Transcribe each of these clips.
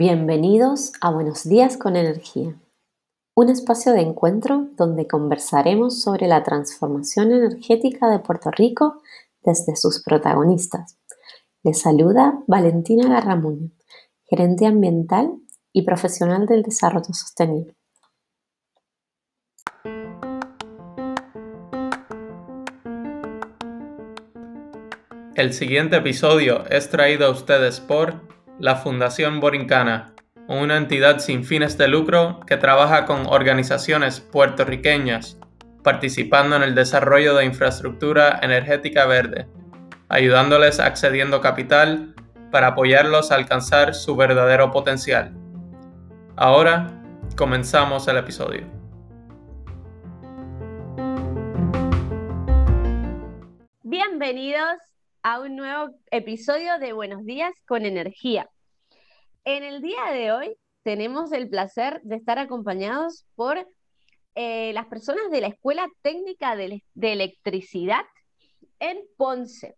Bienvenidos a Buenos Días con Energía, un espacio de encuentro donde conversaremos sobre la transformación energética de Puerto Rico desde sus protagonistas. Les saluda Valentina Garramuño, gerente ambiental y profesional del desarrollo sostenible. El siguiente episodio es traído a ustedes por la Fundación Borincana, una entidad sin fines de lucro que trabaja con organizaciones puertorriqueñas participando en el desarrollo de infraestructura energética verde, ayudándoles accediendo capital para apoyarlos a alcanzar su verdadero potencial. Ahora comenzamos el episodio. Bienvenidos a un nuevo episodio de Buenos Días con Energía. En el día de hoy tenemos el placer de estar acompañados por eh, las personas de la Escuela Técnica de, Electricidad en Ponce.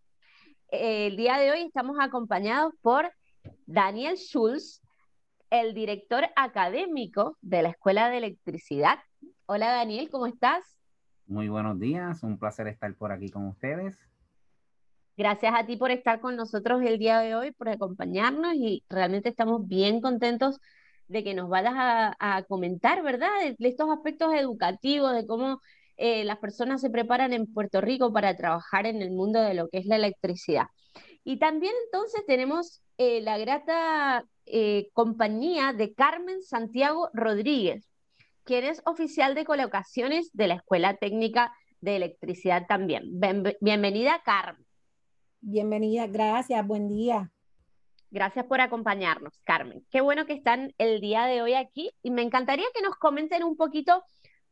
el día de hoy estamos acompañados por Daniel Schulz, el director académico de la Escuela de Electricidad. Hola Daniel, ¿cómo estás? Muy buenos días, un placer estar por aquí con ustedes. Gracias a ti por estar con nosotros el día de hoy, por acompañarnos y realmente estamos bien contentos de que nos vayas a, comentar, ¿verdad? De, estos aspectos educativos, de cómo eh, las personas se preparan en Puerto Rico para trabajar en el mundo de lo que es la electricidad. Y también entonces tenemos eh, la grata eh, compañía de Carmen Santiago Rodríguez, quien es oficial de colocaciones de la Escuela Técnica de Electricidad también. bienvenida, Carmen. Bienvenida, gracias, buen día. Gracias por acompañarnos, Carmen. Qué bueno que están el día de hoy aquí y me encantaría que nos comenten un poquito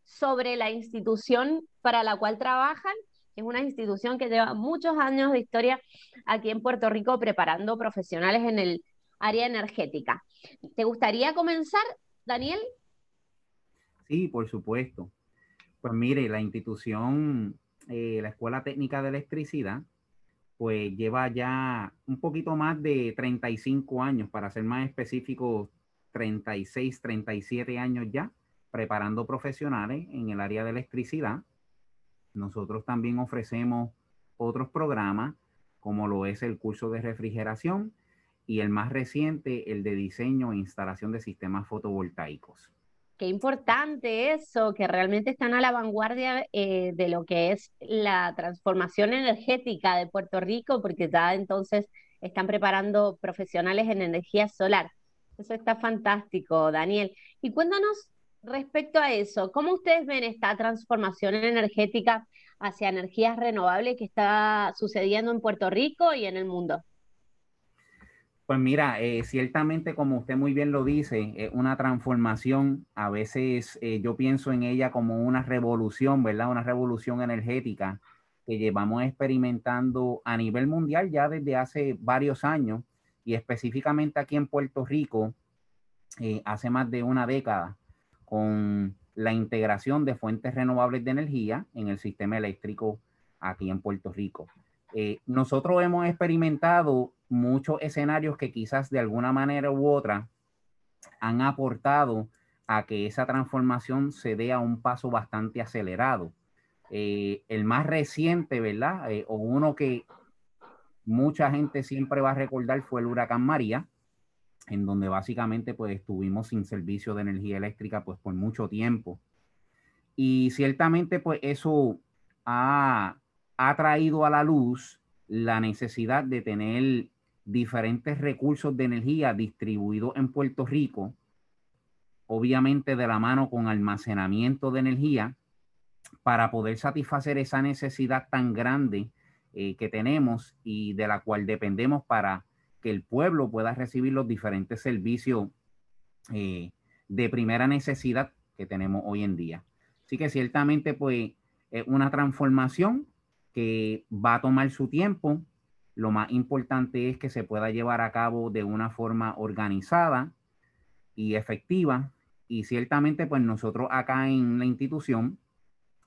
sobre la institución para la cual trabajan. Es una institución que lleva muchos años de historia aquí en Puerto Rico preparando profesionales en el área energética. ¿Te gustaría comenzar, Daniel? Sí, por supuesto. Pues mire, la institución, eh, la Escuela Técnica de Electricidad, pues lleva ya un poquito más de 35 años, para ser más específico, 36, 37 años ya, preparando profesionales en el área de electricidad. Nosotros también ofrecemos otros programas, como lo es el curso de refrigeración y el más reciente, el de diseño e instalación de sistemas fotovoltaicos. Qué importante eso, que realmente están a la vanguardia eh, de lo que es la transformación energética de Puerto Rico, porque ya entonces están preparando profesionales en energía solar. Eso está fantástico, Daniel. Y cuéntanos respecto a eso, ¿cómo ustedes ven esta transformación energética hacia energías renovables que está sucediendo en Puerto Rico y en el mundo? Pues mira, eh, ciertamente como usted muy bien lo dice, es una transformación, a veces eh, yo pienso en ella como una revolución, ¿verdad? Una revolución energética que llevamos experimentando a nivel mundial ya desde hace varios años y específicamente aquí en Puerto Rico eh, hace más de una década con la integración de fuentes renovables de energía en el sistema eléctrico aquí en Puerto Rico. Nosotros hemos experimentado muchos escenarios que quizás de alguna manera u otra han aportado a que esa transformación se dé a un paso bastante acelerado. Eh, el más reciente, ¿verdad? Eh, o uno que mucha gente siempre va a recordar fue el huracán María, en donde básicamente pues estuvimos sin servicio de energía eléctrica pues por mucho tiempo. Y ciertamente pues eso ha, ha traído a la luz la necesidad de tener diferentes recursos de energía distribuidos en Puerto Rico, obviamente de la mano con almacenamiento de energía, para poder satisfacer esa necesidad tan grande eh, que tenemos y de la cual dependemos para que el pueblo pueda recibir los diferentes servicios eh, de primera necesidad que tenemos hoy en día. Así que ciertamente pues es una transformación va a tomar su tiempo, lo más importante es que se pueda llevar a cabo de una forma organizada y efectiva. Y ciertamente, pues nosotros acá en la institución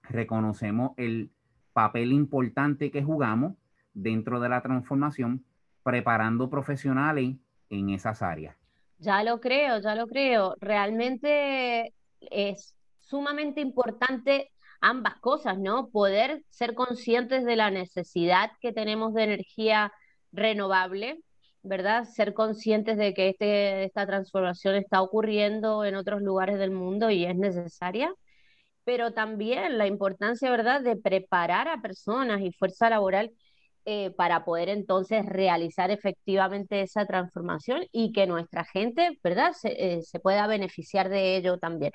reconocemos el papel importante que jugamos dentro de la transformación, preparando profesionales en esas áreas. Ya lo creo, ya lo creo. Realmente es sumamente importante ambas cosas, ¿no? Poder ser conscientes de la necesidad que tenemos de energía renovable, ¿verdad? Ser conscientes de que este, esta transformación está ocurriendo en otros lugares del mundo y es necesaria, pero también la importancia, ¿verdad?, de preparar a personas y fuerza laboral eh, para poder entonces realizar efectivamente esa transformación y que nuestra gente, ¿verdad?, se, eh, se pueda beneficiar de ello también.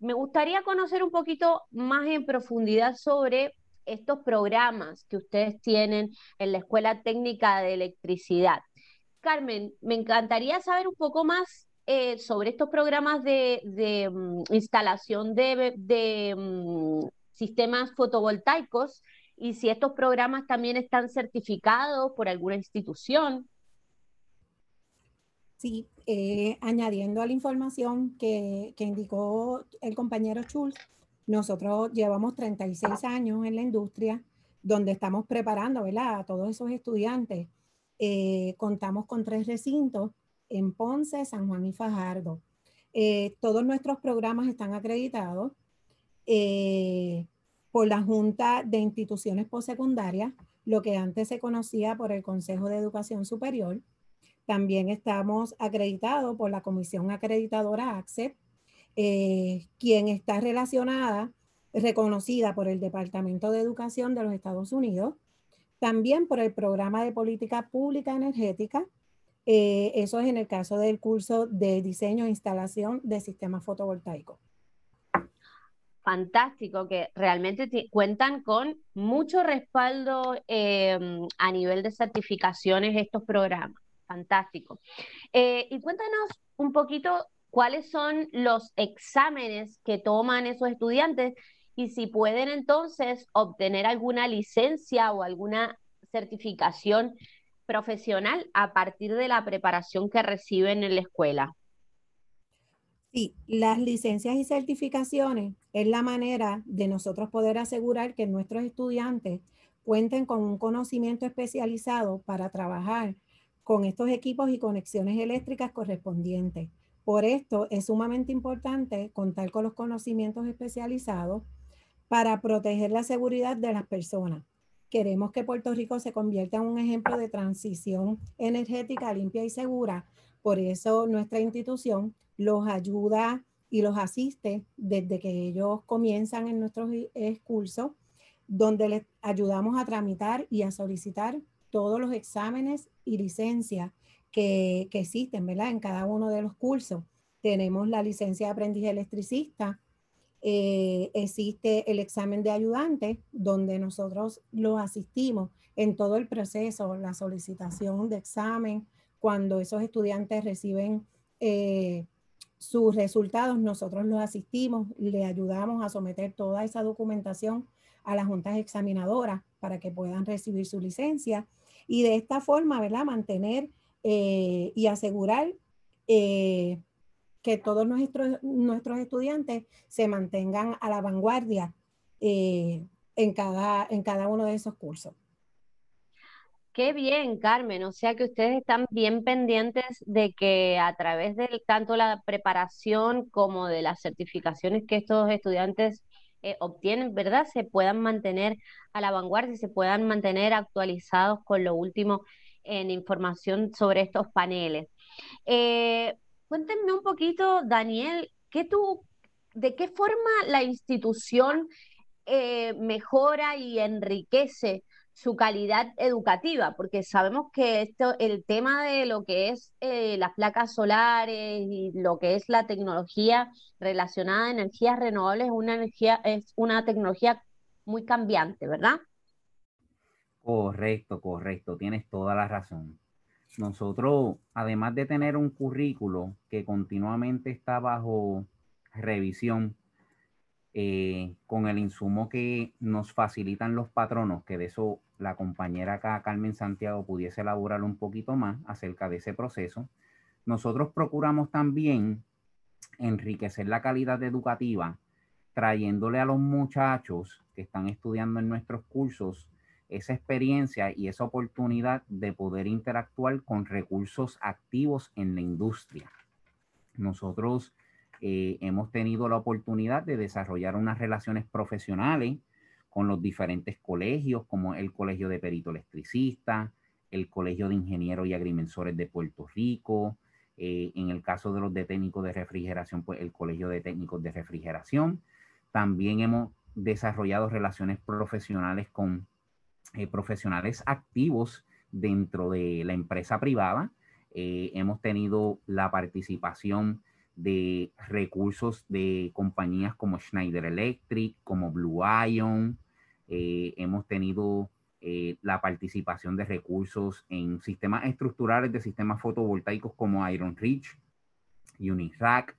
Me gustaría conocer un poquito más en profundidad sobre estos programas que ustedes tienen en la Escuela Técnica de Electricidad. Carmen, me encantaría saber un poco más eh, sobre estos programas de, mm, instalación de, mm, sistemas fotovoltaicos y si estos programas también están certificados por alguna institución. Sí, eh, añadiendo a la información que, que, indicó el compañero Schultz, nosotros llevamos 36 años en la industria donde estamos preparando a todos esos estudiantes. Eh, contamos con tres recintos en Ponce, San Juan y Fajardo. Eh, todos nuestros programas están acreditados por la Junta de Instituciones Postsecundarias, lo que antes se conocía por el Consejo de Educación Superior. También estamos acreditados por la Comisión Acreditadora ACCEP, eh, quien está relacionada, reconocida por el Departamento de Educación de los Estados Unidos, también por el Programa de Política Pública Energética, eh, eso es en el caso del curso de diseño e instalación de sistemas fotovoltaicos. Fantástico, que realmente cuentan con mucho respaldo em, a nivel de certificaciones estos programas. Fantástico. Eh, y cuéntanos un poquito cuáles son los exámenes que toman esos estudiantes y si pueden entonces obtener alguna licencia o alguna certificación profesional a partir de la preparación que reciben en la escuela. Sí, las licencias y certificaciones es la manera de nosotros poder asegurar que nuestros estudiantes cuenten con un conocimiento especializado para trabajar con estos equipos y conexiones eléctricas correspondientes. Por esto es sumamente importante contar con los conocimientos especializados para proteger la seguridad de las personas. Queremos que Puerto Rico se convierta en un ejemplo de transición energética limpia y segura. Por eso nuestra institución los ayuda y los asiste desde que ellos comienzan en nuestros cursos, donde les ayudamos a tramitar y a solicitar todos los exámenes y licencias que, existen, ¿verdad? En cada uno de los cursos. Tenemos la licencia de aprendiz electricista, eh, existe el examen de ayudante, donde nosotros lo asistimos en todo el proceso, la solicitación de examen, cuando esos estudiantes reciben eh, sus resultados, nosotros los asistimos, le ayudamos a someter toda esa documentación a las juntas examinadoras para que puedan recibir su licencia y de esta forma, ¿verdad? Mantener eh, y asegurar eh, que todos nuestros, nuestros estudiantes se mantengan a la vanguardia eh, en, cada, en cada uno de esos cursos. Qué bien, Carmen. O sea que ustedes están bien pendientes de que a través de tanto la preparación como de las certificaciones que estos estudiantes obtienen, ¿verdad? Se puedan mantener a la vanguardia se puedan mantener actualizados con lo último en información sobre estos paneles. Eh, cuéntenme un poquito, Daniel, ¿qué ¿de qué forma la institución eh, mejora y enriquece su calidad educativa? Porque sabemos que esto, el tema de lo que es eh, las placas solares y lo que es la tecnología relacionada a energías renovables es una energía, es una tecnología muy cambiante, ¿verdad? Correcto, correcto, tienes toda la razón. Nosotros, además de tener un currículo que continuamente está bajo revisión, eh, con el insumo que nos facilitan los patronos, que de eso la compañera acá, Carmen Santiago, pudiese elaborar un poquito más acerca de ese proceso, nosotros procuramos también enriquecer la calidad educativa, trayéndole a los muchachos que están estudiando en nuestros cursos esa experiencia y esa oportunidad de poder interactuar con recursos activos en la industria. nosotros eh, hemos tenido la oportunidad de desarrollar unas relaciones profesionales con los diferentes colegios, como el Colegio de Perito Electricista, el Colegio de Ingenieros y Agrimensores de Puerto Rico, eh, en el caso de los de técnicos de refrigeración, pues el Colegio de Técnicos de Refrigeración. También hemos desarrollado relaciones profesionales con eh, profesionales activos dentro de la empresa privada. Eh, hemos tenido la participación de recursos de compañías como Schneider Electric, como Blue Ion. hemos tenido eh, la participación de recursos en sistemas estructurales de sistemas fotovoltaicos como Iron Ridge, Unirack.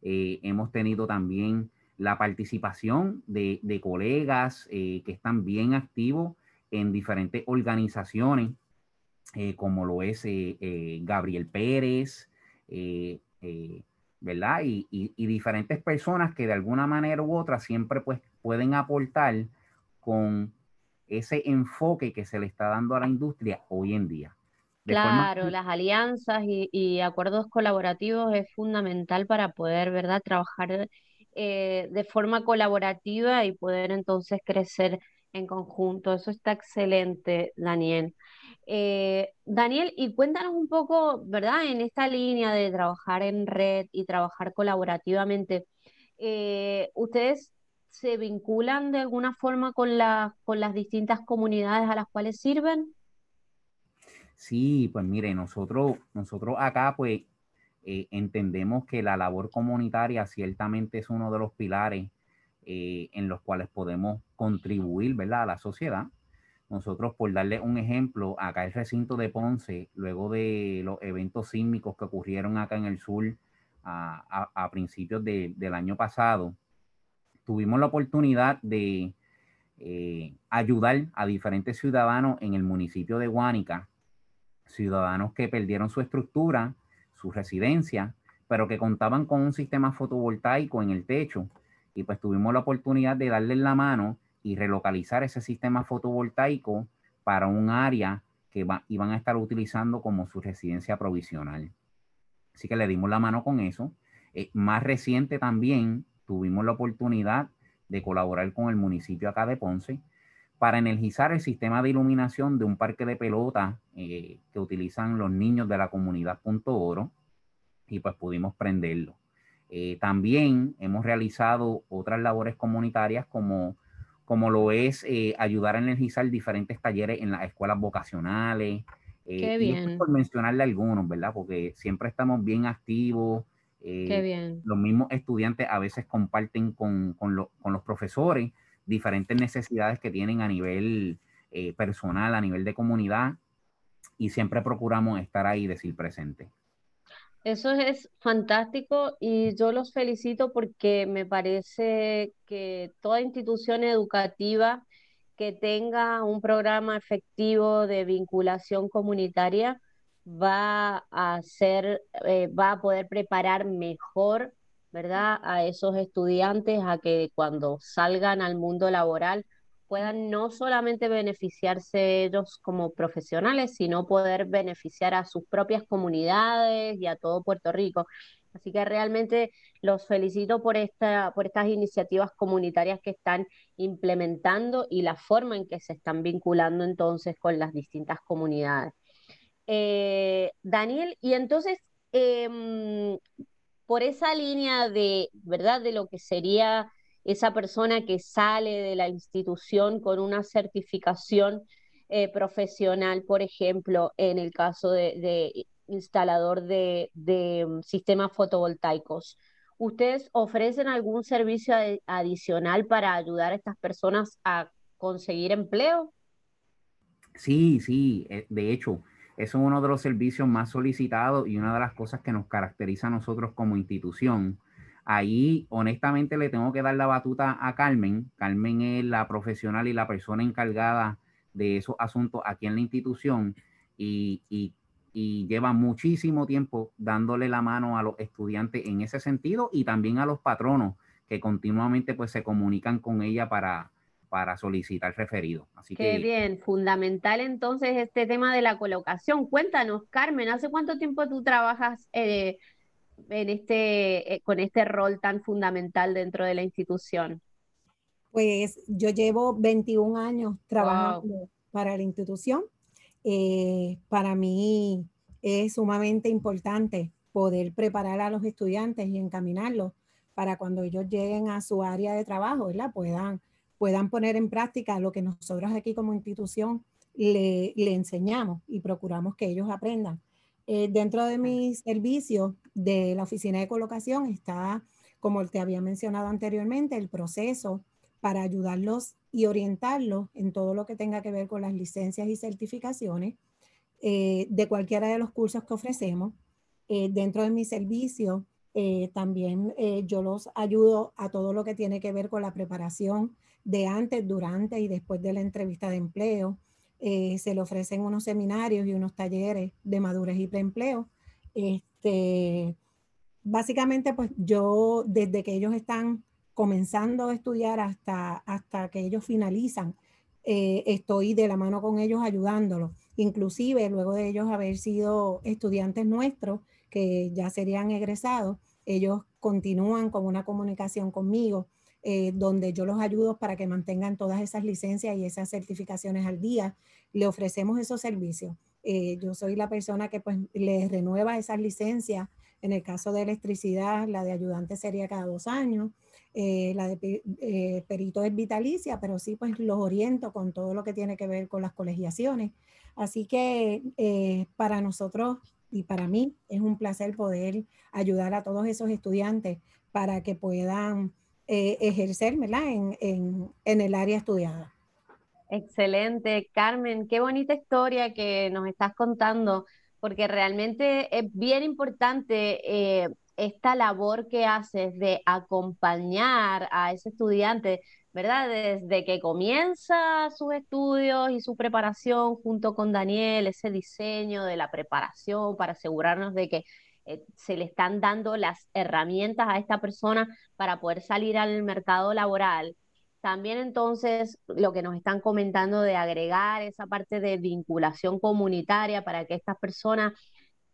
Eh, hemos tenido también la participación de, colegas eh, que están bien activos en diferentes organizaciones, como lo es Gabriel Pérez, ¿verdad? Y, y, diferentes personas que de alguna manera u otra siempre pues, pueden aportar con ese enfoque que se le está dando a la industria hoy en día. claro, las alianzas y, acuerdos colaborativos es fundamental para poder, ¿verdad?, trabajar eh, de forma colaborativa y poder entonces crecer en conjunto. Eso está excelente, Daniel. Eh, Daniel, y cuéntanos un poco, ¿verdad? En esta línea de trabajar en red y trabajar colaborativamente, eh, ustedes se vinculan de alguna forma con, con las distintas comunidades a las cuales sirven? Sí, pues mire, nosotros, nosotros acá pues eh, entendemos que la labor comunitaria ciertamente es uno de los pilares en los cuales podemos contribuir, ¿verdad? A la sociedad. Nosotros, por darle un ejemplo, acá el recinto de Ponce, luego de los eventos sísmicos que ocurrieron acá en el sur a, principios del año pasado, tuvimos la oportunidad de eh, ayudar a diferentes ciudadanos en el municipio de Guánica, ciudadanos que perdieron su estructura, su residencia, pero que contaban con un sistema fotovoltaico en el techo. Y pues tuvimos la oportunidad de darle la mano y relocalizar ese sistema fotovoltaico para un área que iban a estar utilizando como su residencia provisional. Así que le dimos la mano con eso. Eh, más reciente también, tuvimos la oportunidad de colaborar con el municipio acá de Ponce para energizar el sistema de iluminación de un parque de pelota eh, que utilizan los niños de la comunidad Punto Oro y pues pudimos prenderlo. Eh, también hemos realizado otras labores comunitarias como, como lo es eh, ayudar a energizar diferentes talleres en las escuelas vocacionales. Qué bien. por mencionarle algunos, ¿verdad? Porque siempre estamos bien activos Qué eh, bien. Los mismos estudiantes a veces comparten con, los profesores diferentes necesidades que tienen a nivel eh, personal, a nivel de comunidad, y siempre procuramos estar ahí y decir presente. Eso es fantástico y yo los felicito porque me parece que toda institución educativa que tenga un programa efectivo de vinculación comunitaria va a ser, eh, va a poder preparar mejor, ¿verdad? A esos estudiantes a que cuando salgan al mundo laboral puedan no solamente beneficiarse ellos como profesionales, sino poder beneficiar a sus propias comunidades y a todo Puerto Rico. Así que realmente los felicito por, esta, por estas iniciativas comunitarias que están implementando y la forma en que se están vinculando entonces con las distintas comunidades. Eh, Daniel, y entonces, em, por esa línea de, ¿verdad? De lo que sería esa persona que sale de la institución con una certificación eh, profesional, por ejemplo, en el caso de, instalador de, em, sistemas fotovoltaicos. ¿Ustedes ofrecen algún servicio adicional para ayudar a estas personas a conseguir empleo? Sí, sí, eh, de hecho, es uno de los servicios más solicitados y una de las cosas que nos caracteriza a nosotros como institución. Ahí, honestamente, le tengo que dar la batuta a Carmen. Carmen es la profesional y la persona encargada de esos asuntos aquí en la institución y, lleva muchísimo tiempo dándole la mano a los estudiantes en ese sentido y también a los patronos que continuamente pues se comunican con ella para, para solicitar referido. Así Qué bien, fundamental entonces este tema de la colocación. Cuéntanos, Carmen, ¿hace cuánto tiempo tú trabajas eh, en este, eh, con este rol tan fundamental dentro de la institución? Pues yo llevo 21 años trabajando para la institución. Eh, para mí es sumamente importante poder preparar a los estudiantes y encaminarlos para cuando ellos lleguen a su área de trabajo, ¿verdad? Puedan, puedan poner en práctica lo que nosotros aquí como institución le, le enseñamos y procuramos que ellos aprendan. Eh, dentro de mi servicio de la oficina de colocación está, como te había mencionado anteriormente, el proceso para ayudarlos y orientarlos en todo lo que tenga que ver con las licencias y certificaciones eh, de cualquiera de los cursos que ofrecemos. Eh, dentro de mi servicio también yo los ayudo a todo lo que tiene que ver con la preparación de antes, durante y después de la entrevista de empleo, eh, se le ofrecen unos seminarios y unos talleres de madurez y preempleo. Este, básicamente, pues yo desde que ellos están comenzando a estudiar hasta, hasta que ellos finalizan, eh, estoy de la mano con ellos ayudándolos. Inclusive luego de ellos haber sido estudiantes nuestros, que ya serían egresados, ellos continúan con una comunicación conmigo eh, donde yo los ayudo para que mantengan todas esas licencias y esas certificaciones al día. Le ofrecemos esos servicios. Eh, yo soy la persona que pues les renueva esas licencias. En el caso de electricidad, la de ayudante sería cada dos años. Eh, la de perito es vitalicia, pero sí pues los oriento con todo lo que tiene que ver con las colegiaciones. Así que para nosotros y para mí es un placer poder ayudar a todos esos estudiantes para que puedan eh, ejercer En, el área estudiada. Excelente, Carmen, qué bonita historia que nos estás contando, porque realmente es bien importante eh, esta labor que haces de acompañar a ese estudiante, ¿verdad? Desde que comienza sus estudios y su preparación junto con Daniel, ese diseño de la preparación para asegurarnos de que eh, se le están dando las herramientas a esta persona para poder salir al mercado laboral. También entonces lo que nos están comentando de agregar esa parte de vinculación comunitaria para que estas personas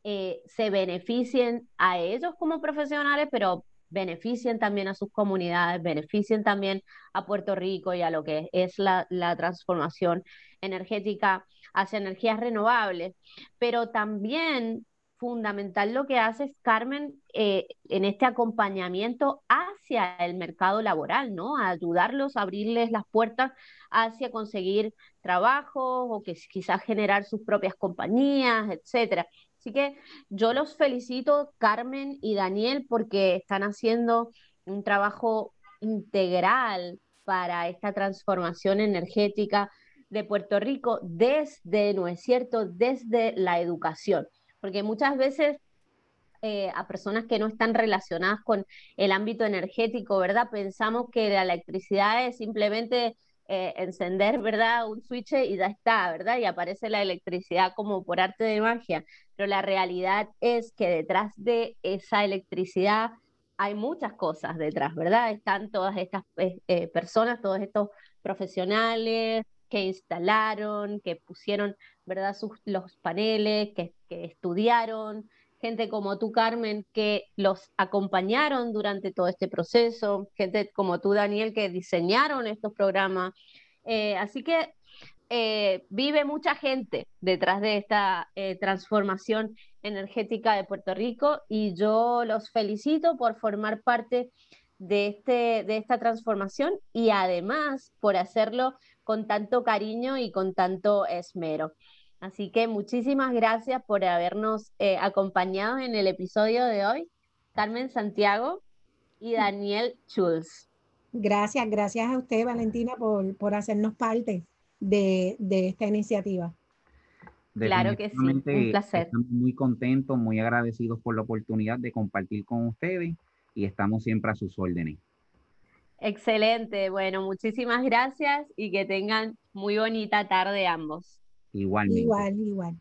eh, se beneficien a ellos como profesionales, pero beneficien también a sus comunidades, beneficien también a Puerto Rico y a lo que es la, la transformación energética hacia energías renovables, pero también fundamental lo que hace Carmen eh, en este acompañamiento hacia el mercado laboral, ¿no? Ayudarlos a abrirles las puertas hacia conseguir trabajo o que quizás generar sus propias compañías, etcétera. Así que yo los felicito, Carmen y Daniel, porque están haciendo un trabajo integral para esta transformación energética de Puerto Rico desde, ¿no es cierto?, desde la educación porque muchas veces eh, a personas que no están relacionadas con el ámbito energético, ¿verdad? Pensamos que la electricidad es simplemente eh, encender, ¿verdad? Un switch y ya está, ¿verdad? Y aparece la electricidad como por arte de magia, pero la realidad es que detrás de esa electricidad hay muchas cosas detrás, ¿verdad? Están todas estas eh, personas, todos estos profesionales, que instalaron, que pusieron, ¿verdad?, Sus, los paneles, que, estudiaron, gente como tú, Carmen, que los acompañaron durante todo este proceso, gente como tú, Daniel, que diseñaron estos programas. Eh, así que eh, vive mucha gente detrás de esta eh, transformación energética de Puerto Rico y yo los felicito por formar parte de, este, de esta transformación y además por hacerlo con tanto cariño y con tanto esmero. Así que muchísimas gracias por habernos eh, acompañado en el episodio de hoy, Carmen Santiago y Daniel Schulz. Gracias, gracias a usted, Valentina, por, por hacernos parte de, de esta iniciativa. Claro que sí, un placer. Estamos muy contentos, muy agradecidos por la oportunidad de compartir con ustedes y estamos siempre a sus órdenes. Excelente, bueno, muchísimas gracias y que tengan muy bonita tarde ambos. Igualmente. Igual, igual.